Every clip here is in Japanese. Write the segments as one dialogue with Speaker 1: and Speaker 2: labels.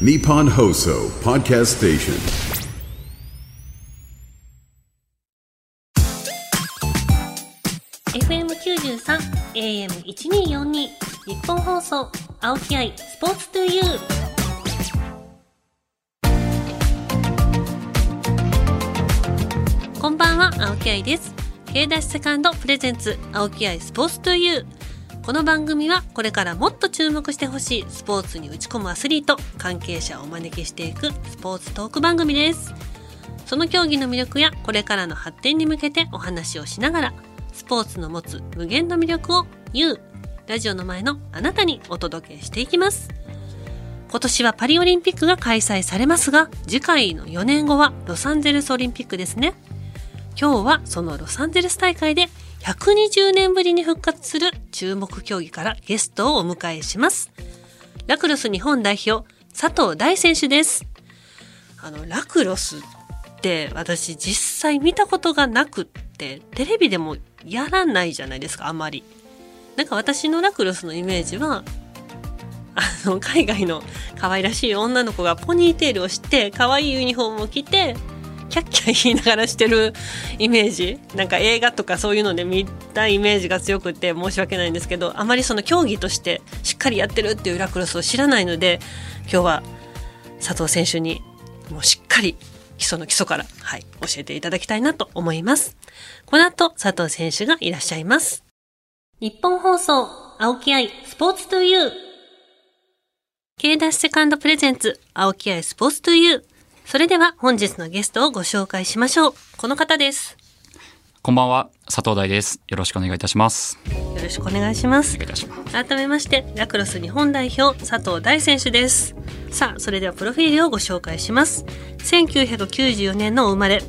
Speaker 1: Nippon Hoso Podcast Station.
Speaker 2: 93 AM1242 日本放送青木愛スポーツトゥユー。こんばんは青木愛です。K ダッシュセカンドプレゼンツ青木愛スポーツトゥユー。この番組はこれからもっと注目してほしいスポーツに打ち込むアスリート関係者をお招きしていくスポーツトーク番組です。その競技の魅力やこれからの発展に向けてお話をしながらスポーツの持つ無限の魅力を YOU ラジオの前のあなたにお届けしていきます。今年はパリオリンピックが開催されますが次回の4年後はロサンゼルスオリンピックですね。今日はそのロサンゼルス大会で120年ぶりに復活する注目競技からゲストをお迎えします。ラクロス日本代表佐藤大選手です。あのラクロスって私実際見たことがなくってテレビでもやらないじゃないですかあまり。なんか私のラクロスのイメージはあの海外の可愛らしい女の子がポニーテールをして可愛いユニフォームを着てキャッキャ言いながらしてるイメージなんか映画とかそういうので見たイメージが強くて申し訳ないんですけどあまりその競技としてしっかりやってるっていうラクロスを知らないので今日は佐藤選手にもうしっかり基礎の基礎から、はい、教えていただきたいなと思います。この後、佐藤選手がいらっしゃいます。日本放送、青木愛、スポーツトゥユー。K ダッシュセカンドプレゼンツ、青木愛、スポーツトゥユー。それでは本日のゲストをご紹介しましょう。この方です。
Speaker 3: こんばんは、佐藤大です。よろしくお願いいたします。
Speaker 2: よろしくお願いします。改めまして、ラクロス日本代表、佐藤大選手です。さあ、それではプロフィールをご紹介します。1994年のお生まれ、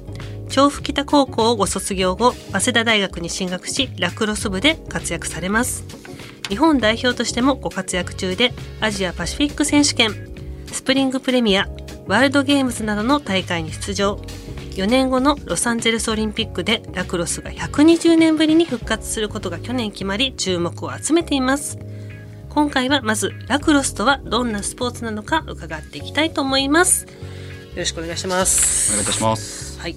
Speaker 2: 調布北高校をご卒業後、早稲田大学に進学し、ラクロス部で活躍されます。日本代表としてもご活躍中で、アジアパシフィック選手権、スプリングプレミア、ワールドゲームズなどの大会に出場。4年後のロサンゼルスオリンピックでラクロスが120年ぶりに復活することが去年決まり注目を集めています。今回はまずラクロスとはどんなスポーツなのか伺っていきたいと思います。よろしくお願いしま
Speaker 3: お
Speaker 2: す。
Speaker 3: 願いいたします。
Speaker 2: はい。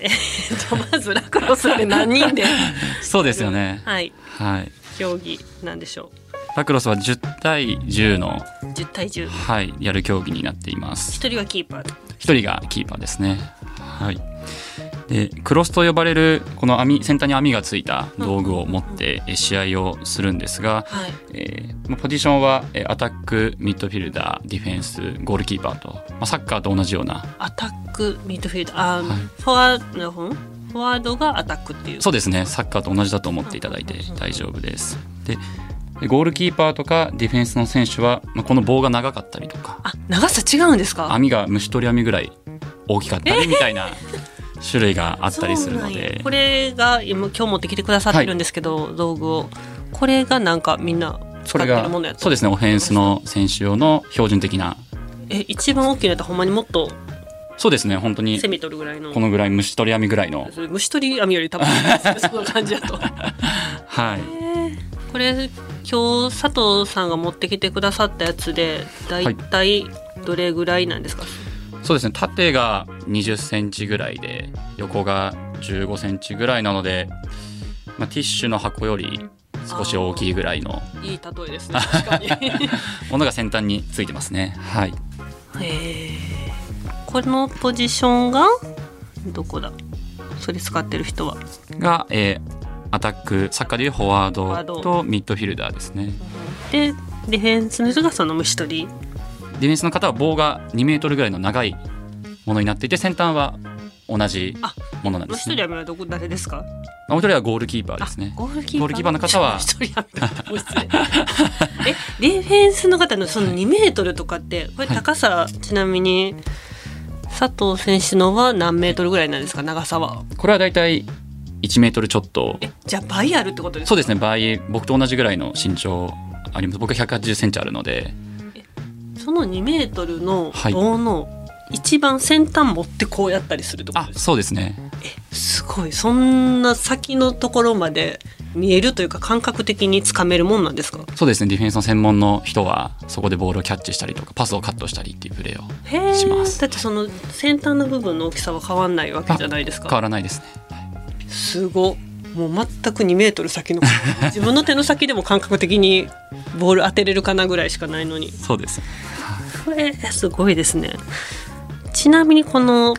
Speaker 2: えーっと、まずラクロスって何人で、
Speaker 3: そうですよね。
Speaker 2: はい、
Speaker 3: はい。
Speaker 2: 競技なんでしょ
Speaker 3: ラクロスは10対10の、
Speaker 2: う。10対10。
Speaker 3: はい、やる競技になっています。
Speaker 2: 一人はキーパー。
Speaker 3: 一人がキーパーですね。はい。で、クロスと呼ばれる、この網、先端に網がついた道具を持ってえ試合をするんですが、
Speaker 2: はい。
Speaker 3: えーまあポジションはえーアタック、ミッドフィルダー、ディフェンス、ゴールキーパーと、まあ、サッカーと同じような
Speaker 2: アタック、ミッドフィルダー、あ、
Speaker 3: はい
Speaker 2: フォワード、フォワードがアタックっていう。
Speaker 3: そうですねサッカーと同じだと思っていただいて大丈夫ですででゴールキーパーとかディフェンスの選手は、まあ、この棒が長かったりとか。
Speaker 2: あ、長さ違うんですか？
Speaker 3: 網が虫取り網ぐらい大きかったりみたいな種類があったりするので。
Speaker 2: これが今今日持ってきてくださってるんですけど、道具を。これがなんかみんな使ってるものやった？
Speaker 3: そうですねオフェンスの選手用の標準的な。
Speaker 2: え一番大きいのやったらほんまにもっと
Speaker 3: そうですね本当に。
Speaker 2: セミ取るぐらいの。
Speaker 3: このぐらい虫取り網ぐらいの。
Speaker 2: 虫取り網より多分 その感じだと。
Speaker 3: はい。
Speaker 2: これ今日佐藤さんが持ってきてくださったやつでだいたいどれぐらいなんですか、
Speaker 3: そうですね。縦が20センチぐらいで横が15センチぐらいなので、まあ、ティッシュの箱より少し大きいぐらいの
Speaker 2: いい例えですね確かに。へ
Speaker 3: ものが先端についてますね。はい。
Speaker 2: えこのポジションがどこだ？それ使ってる人は。
Speaker 3: が、えーアタックサッカーでいうフォワー
Speaker 2: ド
Speaker 3: ド。とミッドフィルダーですね。
Speaker 2: でディフェンスの人がその虫取り。
Speaker 3: ディフェンスの方は棒が2メートルぐらいの長いものになっていて先端は同じ
Speaker 2: あ
Speaker 3: ものなんですね。
Speaker 2: 虫取り網はどこ誰ですか？
Speaker 3: もう一人はゴールキーパーですね。
Speaker 2: あ。ゴールキーパー。
Speaker 3: ゴールキーパーの方は
Speaker 2: えディフェンスの方のその2メートルとかってこれ
Speaker 3: はい。
Speaker 2: 高さ、ちなみに佐藤選手のは何メートルぐらいなんですか？長さは。
Speaker 3: これはだいたい1メートルちょっと。
Speaker 2: えじゃあ倍あるってことですか？
Speaker 3: そうですね。倍。僕と同じぐらいの身長あります。僕は180センチあるので、
Speaker 2: その2メートルの
Speaker 3: はい。
Speaker 2: 棒の一番先端持ってこうやったりするってこと
Speaker 3: あ
Speaker 2: ですか？
Speaker 3: そうですね。
Speaker 2: すごい。そんな先のところまで見えるというか感覚的につかめるもんなんですか？
Speaker 3: そうですね。ディフェンスの専門の人はそこでボールをキャッチしたりとかパスをカットしたりっていうプレーをします。
Speaker 2: だってその先端の部分の大きさは変わんないわけじゃないです
Speaker 3: 変わ
Speaker 2: から
Speaker 3: ないですね
Speaker 2: すごもう全く2メートル先の 自分の手の先でも感覚的にボール当てれるかなぐらいしかないのに。
Speaker 3: そうです。
Speaker 2: これすごいですね。ちなみにこの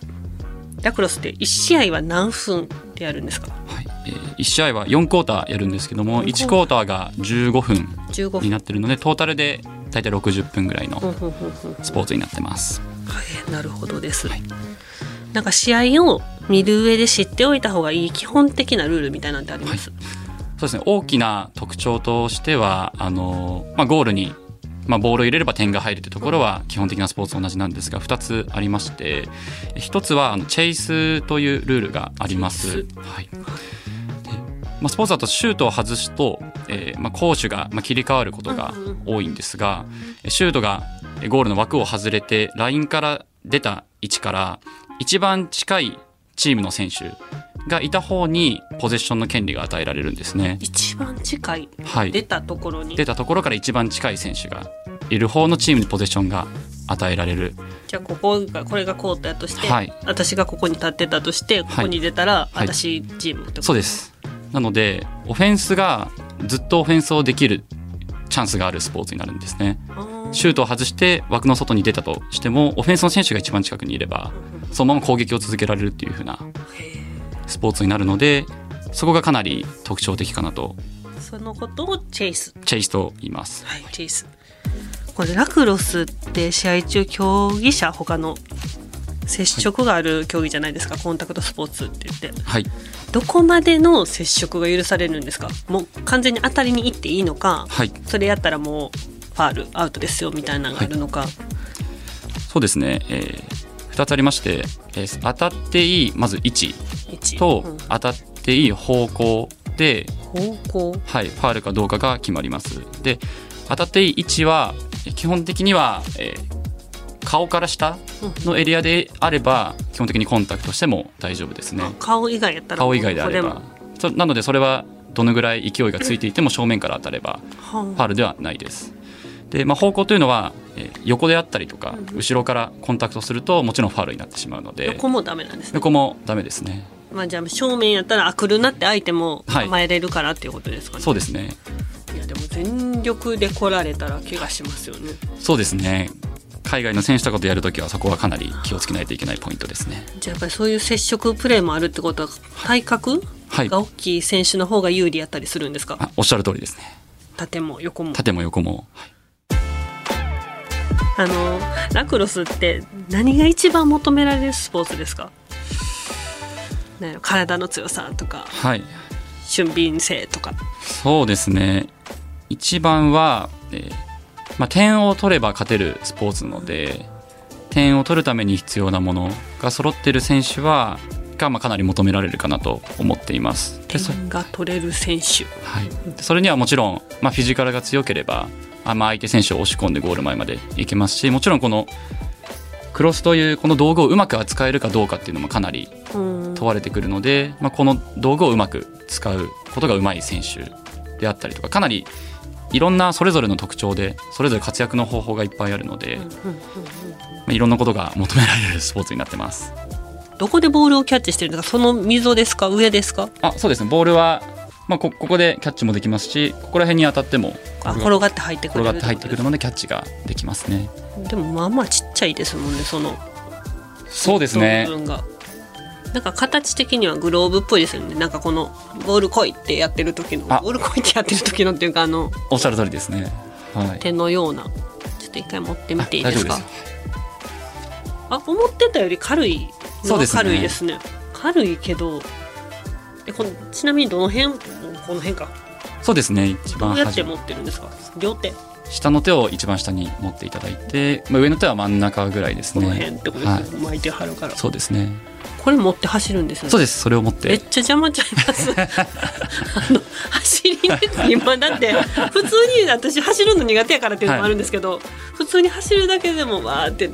Speaker 2: ラクロスって1試合は何分でやるんですか？
Speaker 3: はい。えー、1試合は4クォーターやるんですけども1クォーター。が15分
Speaker 2: 15分。
Speaker 3: になってるのでトータルで大体60分ぐらいのスポーツになってます。
Speaker 2: はい、なるほどです、
Speaker 3: はい
Speaker 2: なんか試合を見る上で知っておいた方がいい基本的なルールみたいなんてあります、
Speaker 3: そうですね。大きな特徴としてはあの、まあ、ゴールに、まあ、ボールを入れれば点が入るというところは基本的なスポーツと同じなんですが2つありまして1つはあのチェイスというルールがあります。はい。でまあ、スポーツだとシュートを外すと、えーまあ、攻守が、まあ、切り替わることが多いんですがシュートがえゴールの枠を外れてラインから出た位置から一番近いチームの選手がいた方にポゼッションの権利が与えられるんですね。
Speaker 2: 一番近い？
Speaker 3: はい、
Speaker 2: 出たところに、
Speaker 3: 出たところから一番近い選手がいる方のチームにポゼッションが与えられる。
Speaker 2: じゃあここがこれがコートやとして、
Speaker 3: はい。
Speaker 2: 私がここに立ってたとしてここに出たら、
Speaker 3: はい。
Speaker 2: 私チームってこと？
Speaker 3: そうです。なのでオフェンスがずっとオフェンスをできるチャンスがあるスポーツになるんですね。
Speaker 2: あー
Speaker 3: シュートを外して枠の外に出たとしてもオフェンスの選手が一番近くにいればそのまま攻撃を続けられるっていう風なスポーツになるのでそこがかなり特徴的かなと。
Speaker 2: そのことをチェイス。
Speaker 3: チェイスと言います。
Speaker 2: はいチェイス。これラクロスって試合中競技者他の接触がある競技じゃないですか、コンタクトスポーツって言って。
Speaker 3: はい。
Speaker 2: どこまでの接触が許されるんですか？もう完全に当たりに行っていいのか
Speaker 3: はい。
Speaker 2: それやったらもうファールアウトですよみたいなのがあるのか、
Speaker 3: そうですね、え2つありまして、えー当たっていいまず位置
Speaker 2: 一。
Speaker 3: と
Speaker 2: うん。
Speaker 3: 当たっていい方向で、
Speaker 2: 方向？
Speaker 3: はい、ファールかどうかが決まります。で当たっていい位置はえ基本的には、えー顔から下のエリアであれば基本的にコンタクトしても大丈夫ですね。
Speaker 2: あ顔以外やったら
Speaker 3: 顔以外であれ
Speaker 2: そ
Speaker 3: ばそなのでそれはどのぐらい勢いがついていても正面から当たれば
Speaker 2: も
Speaker 3: ファールではないですで、まあ、方向というのは、えー横であったりとか後ろからコンタクトするともちろんファールになってしまうので
Speaker 2: 横もダメなんですね。
Speaker 3: 横もダメですね。
Speaker 2: まあじゃあ正面やったらあ来るなって相手も
Speaker 3: はい。
Speaker 2: 構えれるからっていうことですかね、
Speaker 3: そうですね。
Speaker 2: いやでも全力で来られたら怪我しますよね。
Speaker 3: そうですね。海外の選手とかとやるときはそこはかなり気をつけないといけないポイントですね。
Speaker 2: じゃあやっぱりそういう接触プレーもあるってことは体格
Speaker 3: はい。
Speaker 2: が大きい選手の方が有利やったりするんですか？
Speaker 3: あおっしゃる通りですね。
Speaker 2: 縦も横も。
Speaker 3: 縦も横も、はい
Speaker 2: あのラクロスって何が一番求められるスポーツですか？体の強さとか
Speaker 3: はい、
Speaker 2: 俊敏性とか。
Speaker 3: そうですね。一番は、えーまあ、点を取れば勝てるスポーツなので点を取るために必要なものが揃っている選手はが、まあ、かなり求められるかなと思っています。
Speaker 2: 点が取れる選手。
Speaker 3: はい、でそれにはもちろん、まあ、フィジカルが強ければあ、まあ、相手選手を押し込んでゴール前までいけますしもちろんこのクロスというこの道具をうまく扱えるかどうかっていうのもかなり
Speaker 2: うん
Speaker 3: 問われてくるので、まあ、この道具をうまく使うことがうまい選手であったりとかかなりいろんなそれぞれの特徴でそれぞれ活躍の方法がいっぱいあるので、まあ、いろんなことが求められるスポーツになってます。
Speaker 2: どこでボールをキャッチしてるんですか？その溝ですか？上ですか？
Speaker 3: あそうですね。ボールは、まあ、こここでキャッチもできますしここら辺に当たっても
Speaker 2: あ転がって入ってくる
Speaker 3: 転がって入ってくるのでキャッチができますね。
Speaker 2: でもまあまあちっちゃいですもんねその
Speaker 3: そうですね。
Speaker 2: なんか形的にはグローブっぽいですよね。なんかこのボール来いってやってる時の
Speaker 3: あ。
Speaker 2: ボール来いってやってる時のっていうかあの
Speaker 3: おっしゃる通りですね。はい、
Speaker 2: 手のようなちょっと一回持ってみていいですか？あ思ってたより軽い
Speaker 3: そうですね。
Speaker 2: 軽いですね。軽いけどえこのちなみにどの辺？この辺か。
Speaker 3: そうですね一
Speaker 2: ど
Speaker 3: 番端
Speaker 2: うやって持ってるんですか？両手。
Speaker 3: 下の手を一番下に持っていただいて、まあ、上の手は真ん中ぐらいです
Speaker 2: こ
Speaker 3: ね。
Speaker 2: の辺ってことです
Speaker 3: はい。
Speaker 2: ね、巻いてはるから。
Speaker 3: そうですね。
Speaker 2: これ持って走るんですね。
Speaker 3: そうです。それを持って。
Speaker 2: めっちゃ邪魔ちゃいます。あの走りに今だって普通に私走るの苦手やからっていうのもあるんですけど、普通に走るだけでもわーって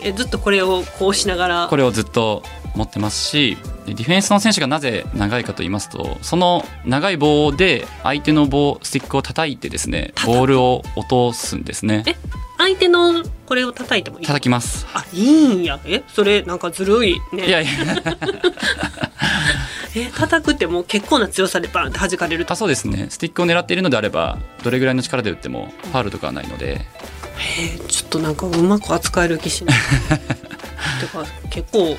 Speaker 2: えずっとこれをこうしながら。
Speaker 3: これをずっと持ってますし、でディフェンスの選手がなぜ長いかと言いますとその長い棒で相手の棒スティックを叩いてですねボールを落とすんですね。
Speaker 2: え相手のこれを叩いてもいい？
Speaker 3: 叩きます。
Speaker 2: あいいんや。えそれなんかずるい。ね。
Speaker 3: いやいや。
Speaker 2: え叩くってもう結構な強さでバーンって弾かれると。
Speaker 3: あそうですね。スティックを狙っているのであればどれぐらいの力で打ってもファールとかはないので。
Speaker 2: えーちょっとなんかうまく扱える気しない。てか結構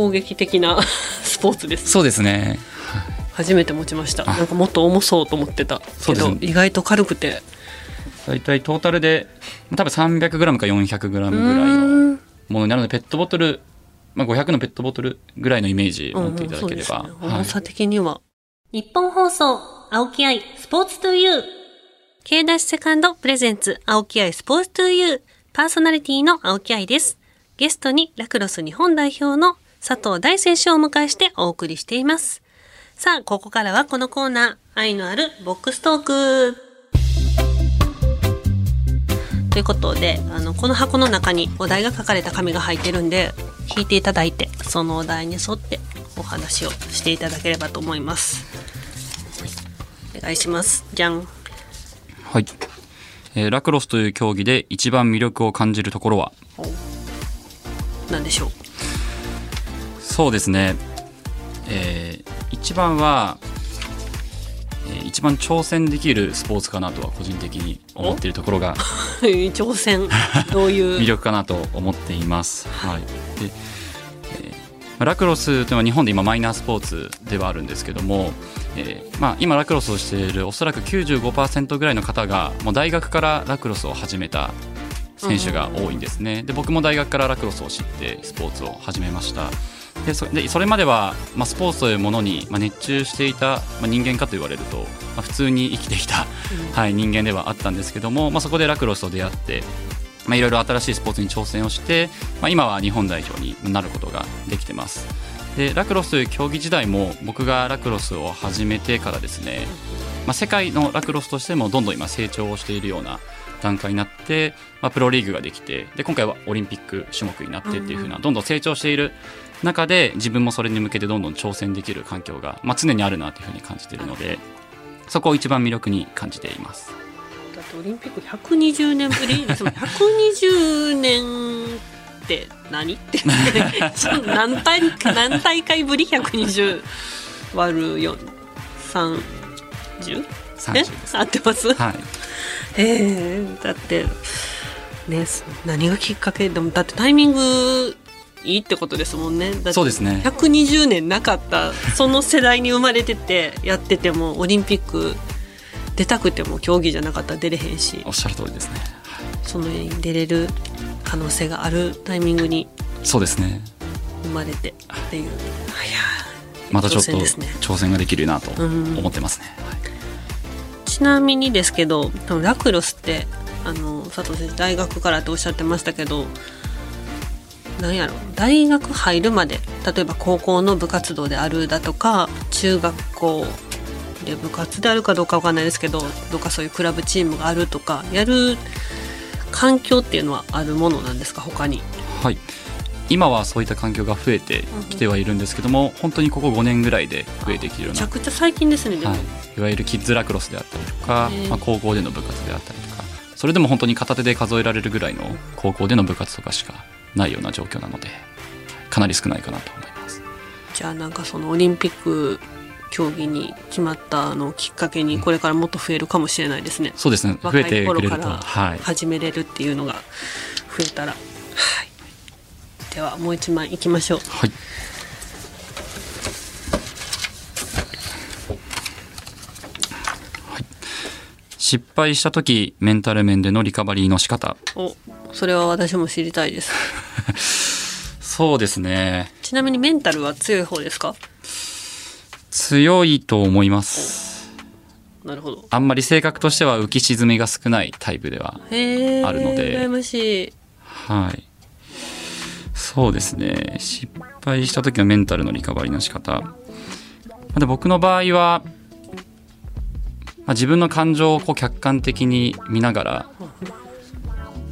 Speaker 2: 攻撃的な スポーツです
Speaker 3: そうですね。
Speaker 2: 初めて持ちました。
Speaker 3: あ。
Speaker 2: なんかもっと重そうと思ってたけど、意外と軽くて。
Speaker 3: 大体トータルで多分 300g か 400g ぐらいうのものになるのでペットボトル、まあ、500のペットボトルぐらいのイメージを持っていただければ、
Speaker 2: うんね。
Speaker 3: はい。
Speaker 2: 重さ的には、日本放送青木愛スポーツトゥユー。K ダッシュセカンドプレゼンツ青木愛スポーツトゥユー。パーソナリティの青木愛です。ゲストにラクロス日本代表の佐藤大選手をお迎えしてお送りしています。さあここからはこのコーナー愛のあるボックストーク。ということであのこの箱の中にお題が書かれた紙が入ってるんで引いていただいてそのお題に沿ってお話をしていただければと思います。お願いします。じゃん
Speaker 3: はい。えーラクロスという競技で一番魅力を感じるところは？
Speaker 2: 何でしょう？
Speaker 3: そうですね、えー一番は、えー一番挑戦できるスポーツかなとは個人的に思っているところが
Speaker 2: 挑戦どういう？
Speaker 3: 魅力かなと思っています。はい、でえーラクロスというのは日本で今マイナースポーツではあるんですけども、えーまあ、今ラクロスをしているおそらく95%ぐらいの方がもう大学からラクロスを始めた選手が多いんですね。で僕も大学からラクロスを知ってスポーツを始めました。でそでそれまでは、まあ、スポーツというものに、まあ、熱中していた、まあ、人間かと言われると、まあ、普通に生きてきた、はい、人間ではあったんですけども、まあ、そこでラクロスと出会って、まあ、いろいろ新しいスポーツに挑戦をして、まあ、今は日本代表になることができてます。でラクロスという競技時代も僕がラクロスを始めてからですね、まあ、世界のラクロスとしてもどんどん今成長をしているような段階になって、まあ、プロリーグができてで今回はオリンピック種目になってっていう風などんどん成長している中で自分もそれに向けてどんどん挑戦できる環境が、まあ、常にあるなというふうに感じているのでそこを一番魅力に感じています。
Speaker 2: だってオリンピック120年ぶり？ですもん120年って何？ってその何大何大会ぶり？120割る4 30?
Speaker 3: 30
Speaker 2: え
Speaker 3: です。
Speaker 2: 合ってます？
Speaker 3: はい
Speaker 2: ええだってね何がきっかけでもだってタイミングいいってことですもんね。
Speaker 3: そうですね。
Speaker 2: 120年なかったその世代に生まれててやっててもオリンピック出たくても競技じゃなかったら出れへんし
Speaker 3: おっしゃる通りですね。
Speaker 2: そのに出れる可能性があるタイミングに
Speaker 3: そうですね。
Speaker 2: 生まれてっていう。いや
Speaker 3: またちょっと
Speaker 2: 挑戦
Speaker 3: ができるなと
Speaker 2: うん。
Speaker 3: 思ってますね、はい
Speaker 2: ちなみにですけど多分ラクロスってあの佐藤先生大学からっておっしゃってましたけどなんやろ大学入るまで例えば高校の部活動であるだとか中学校で部活であるかどうかわかんないですけどどっかそういうクラブチームがあるとかやる環境っていうのはあるものなんですか他に？
Speaker 3: はい、今はそういった環境が増えてきてはいるんですけども本当にここ5年ぐらいで増えてきているような
Speaker 2: めちゃくちゃ最近ですね
Speaker 3: はい、いわゆるキッズラクロスであったりとかまあ、高校での部活であったりとか。それでも本当に片手で数えられるぐらいの高校での部活とかしかないような状況なのでかなり少ないかなと思います。
Speaker 2: じゃあなんかそのオリンピック競技に決まったのをきっかけにこれからもっと増えるかもしれないですね。
Speaker 3: そうですね。増えてくれるとい
Speaker 2: 始めれるっていうのが増えたら。はい。ではもう一枚いきましょう。
Speaker 3: はいはい失敗した時メンタル面でのリカバリーの仕方
Speaker 2: お、それは私も知りたいです。
Speaker 3: そうですね
Speaker 2: ちなみにメンタルは強い方ですか？
Speaker 3: 強いと思います
Speaker 2: なるほど。
Speaker 3: あんまり性格としては浮き沈みが少ないタイプでは。あるので
Speaker 2: 羨ましい。
Speaker 3: はい。そうですね。失敗した時のメンタルのリカバリーの仕方。まあで僕の場合は、まあ、自分の感情をこう客観的に見ながら、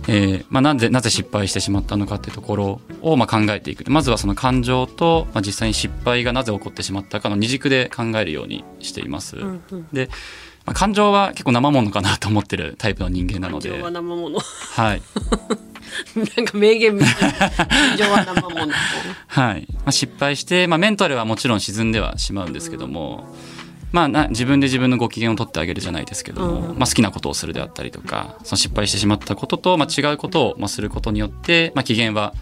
Speaker 3: えーまあ、なぜなぜ失敗してしまったのかっていうところをまあ考えていくまずはその感情と、まあ、実際に失敗がなぜ起こってしまったかの二軸で考えるようにしています。
Speaker 2: うんうん
Speaker 3: で、まあ、感情は結構生ものかなと思ってるタイプの人間なので
Speaker 2: 感情は生もの
Speaker 3: はい、
Speaker 2: なんか名言みたいなは生もの
Speaker 3: はい。まあ、失敗して、まあ、メンタルはもちろん沈んではしまうんですけども、まあ、な自分で自分のご機嫌を取ってあげるじゃないですけども、
Speaker 2: うん。
Speaker 3: まあ、好きなことをするであったりとかその失敗してしまったことと、まあ、違うことを、まあ、することによって、まあ、機嫌は、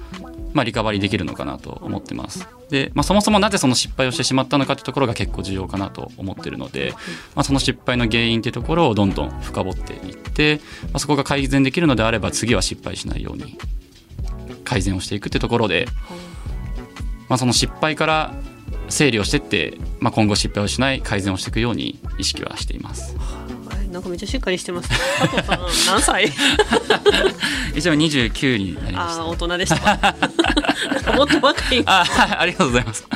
Speaker 3: まあ、リカバリーできるのかなと思ってます。で、まあ、そもそもなぜその失敗をしてしまったのかってところが結構重要かなと思ってるので、まあ、その失敗の原因っていうところをどんどん深掘っていって、まあ、そこが改善できるのであれば次は失敗しないように改善をしていくってところで、まあ、その失敗から整理をしてって、まあ、今後失敗をしない改善をしていくように意識はしています。
Speaker 2: はいなんかめっちゃしっかりしてます佐藤さん何歳？
Speaker 3: 一応29になりました。
Speaker 2: ああ大人でした。もっと若い、
Speaker 3: あありがとうございます。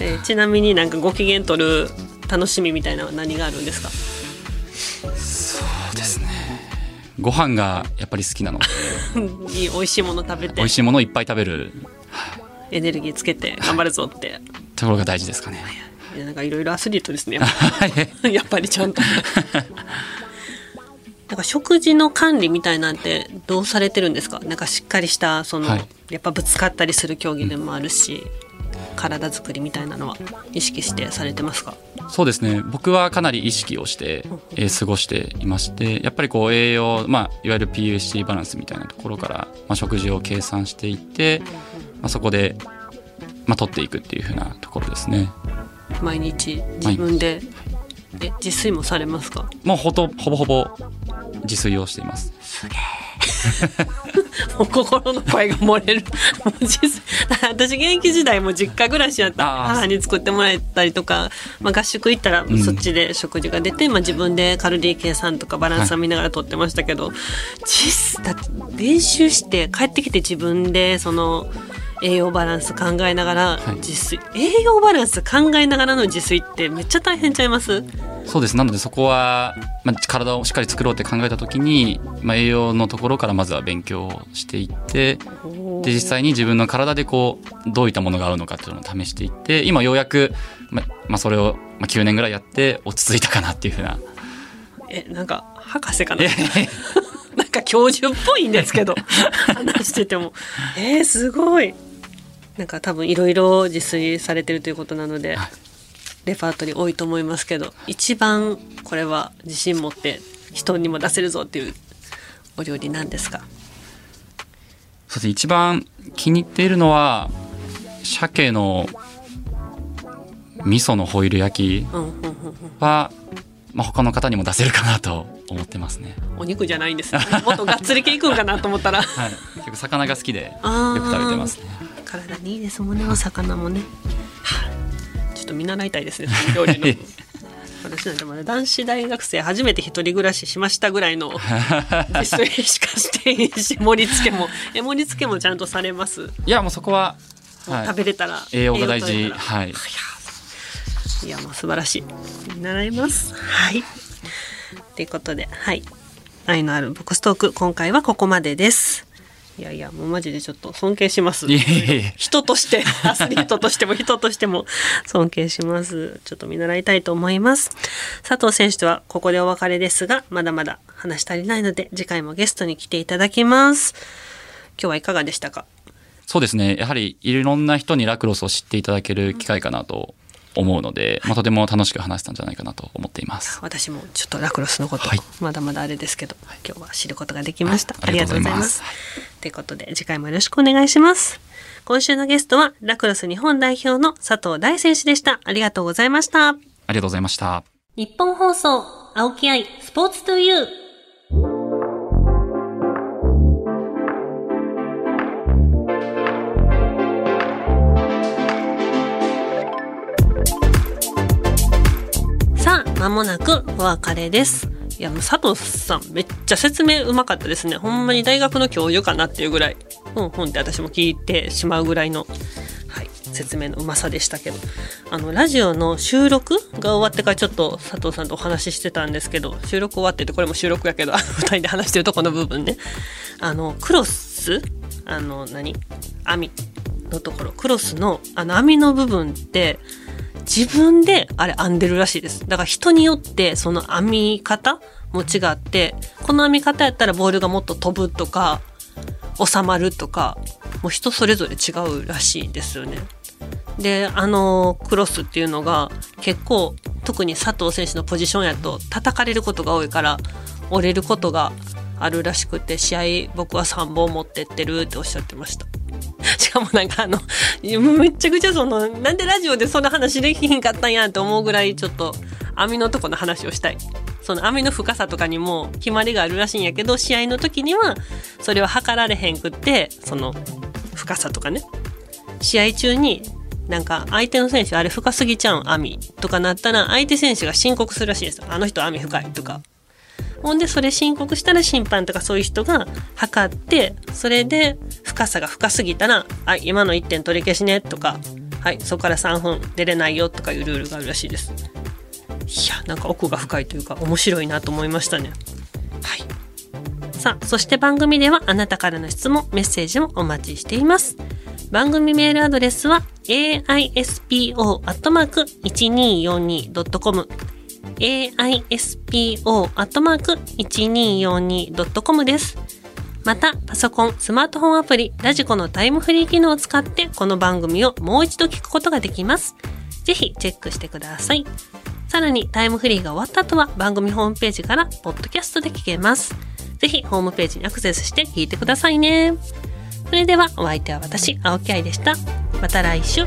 Speaker 2: えーちなみになんかご機嫌取る楽しみみたいなのは何があるんですか？
Speaker 3: そうですね。ご飯がやっぱり好きなので。
Speaker 2: いい美味しいもの食べて。
Speaker 3: 美味しいものをいっぱい食べる。
Speaker 2: エネルギーつけて頑張るぞって。
Speaker 3: ところが大事ですかね
Speaker 2: なんかいろいろアスリートですね
Speaker 3: はい。
Speaker 2: やっぱりちゃんと。なんか食事の管理みたいなんてどうされてるんですか？なんかしっかりしたその、
Speaker 3: はい。
Speaker 2: やっぱぶつかったりする競技でもあるし、体作りみたいなのは意識してされてますか？
Speaker 3: そうですね。僕はかなり意識をして、えー過ごしていましてやっぱりこう栄養、まあ、いわゆる PUC バランスみたいなところから、まあ、食事を計算していって、まあ、そこで、まあ、取っていくっていう風なところですね
Speaker 2: 毎日自分で、え自炊もされますか？
Speaker 3: もうほとほぼほぼ自炊をしています。
Speaker 2: もう心の声が漏れる。私現役時代も実家暮らしやった。母に作ってもらえたりとか、まあ、合宿行ったら
Speaker 3: ん。
Speaker 2: そっちで食事が出て、まあ、自分でカロリー計算とかバランスを見ながら取ってましたけど、実だって練習して帰ってきて自分でその栄養バランス考えながら
Speaker 3: はい。
Speaker 2: 自炊、栄養バランス考えながらの自炊ってめっちゃ大変ちゃいます？
Speaker 3: そうです。なのでそこは、まあ、体をしっかり作ろうって考えた時に、まあ、栄養のところからまずは勉強をしていってで実際に自分の体でこうどういったものが合うのかっていうのを試していって今ようやく、ままあ、それを、まあ、9年ぐらいやって落ち着いたかなっていうふうな。
Speaker 2: えなんか博士かな？なんか教授っぽいんですけど。話してても。えー、すごいなんか多分いろいろ自炊されてるということなので、
Speaker 3: はい。
Speaker 2: レパートリー多いと思いますけど一番これは自信持って人にも出せるぞっていうお料理なんですか？
Speaker 3: そして一番気に入っているのは鮭の味噌のホイル焼きは、まあ、他の方にも出せるかなと思ってますね。
Speaker 2: お肉じゃないんですね。もっとがっつり系いくんかなと思ったら。
Speaker 3: はい、結構魚が好きでよく食べてますね。
Speaker 2: 体にいいですもんねお魚もね、はい。ちょっと見習いたいですね料理の。私なんてまだ男子大学生初めて一人暮らししましたぐらいの 自炊しかしていいし盛り付けも。え盛り付けもちゃんとされます、
Speaker 3: いやもうそこは、はい。
Speaker 2: 食べれたら
Speaker 3: 栄養が大事。はい。
Speaker 2: い。やもう素晴らしい。見習います。はい。ということではい。愛のあるボックストーク今回はここまでですいやいやもうマジでちょっと尊敬します。人として アスリートとしても人としても尊敬します。ちょっと見習いたいと思います。佐藤選手とはここでお別れですがまだまだ話し足りないので次回もゲストに来ていただきます。今日はいかがでしたか？
Speaker 3: そうですね。やはりいろんな人にラクロスを知っていただける機会かなと思うので、まあ、とても楽しく話せたんじゃないかなと思っています。
Speaker 2: 私もちょっとラクロスのこと、
Speaker 3: はい。
Speaker 2: まだまだあれですけど、今日は知ることができました、
Speaker 3: はい。ありがとうございます。
Speaker 2: ということで次回もよろしくお願いします。今週のゲストはラクロス日本代表の佐藤大選手でした。ありがとうございました。
Speaker 3: ありがとうございました。
Speaker 2: 日本放送青木愛スポーツトゥユーさあ間もなくお別れです。いやもう佐藤さんめっちゃ説明うまかったですね。ほんまに大学の教授かなっていうぐらい。うんうんって私も聞いてしまうぐらいのはい説明のうまさでしたけど。あのラジオの収録が終わってからちょっと佐藤さんとお話ししてたんですけど収録終わっててこれも収録やけど2人で話してるとこの部分ね。あのクロスあの何？網のところ。クロスのあの網の部分って自分であれ編んでるらしいですだから人によってその編み方も違ってこの編み方やったらボールがもっと飛ぶとか収まるとかもう人それぞれ違うらしいですよね。であのクロスっていうのが結構特に佐藤選手のポジションやと叩かれることが多いから折れることがあるらしくて試合僕は3本持ってってるっておっしゃってました。しかもなんかあのめっちゃくちゃそのなんでラジオでそんな話できひんかったんやって思うぐらいちょっと網のとこの話をしたい。その網の深さとかにも決まりがあるらしいんやけど試合の時にはそれは測られへんくってその深さとかね試合中になんか相手の選手あれ深すぎちゃうん網とかなったら相手選手が申告するらしいですあの人網深いとかほんでそれ申告したら審判とかそういう人が測ってそれで深さが深すぎたら「あ今の1点取り消しね」とか「はいそこから3分出れないよ」とかいうルールがあるらしいです。いやなんか奥が深いというか面白いなと思いましたね。はい。さあそして番組ではあなたからの質問メッセージもお待ちしています。番組メールアドレスは aispo.1242.com aispo.1242.com です。また、パソコン、スマートフォンアプリ、ラジコのタイムフリー機能を使って、この番組をもう一度聞くことができます。ぜひチェックしてください。さらに、タイムフリーが終わった後は、番組ホームページから、ポッドキャストで聞けます。ぜひ、ホームページにアクセスして聞いてくださいね。それでは、お相手は私、青木愛でした。また来週。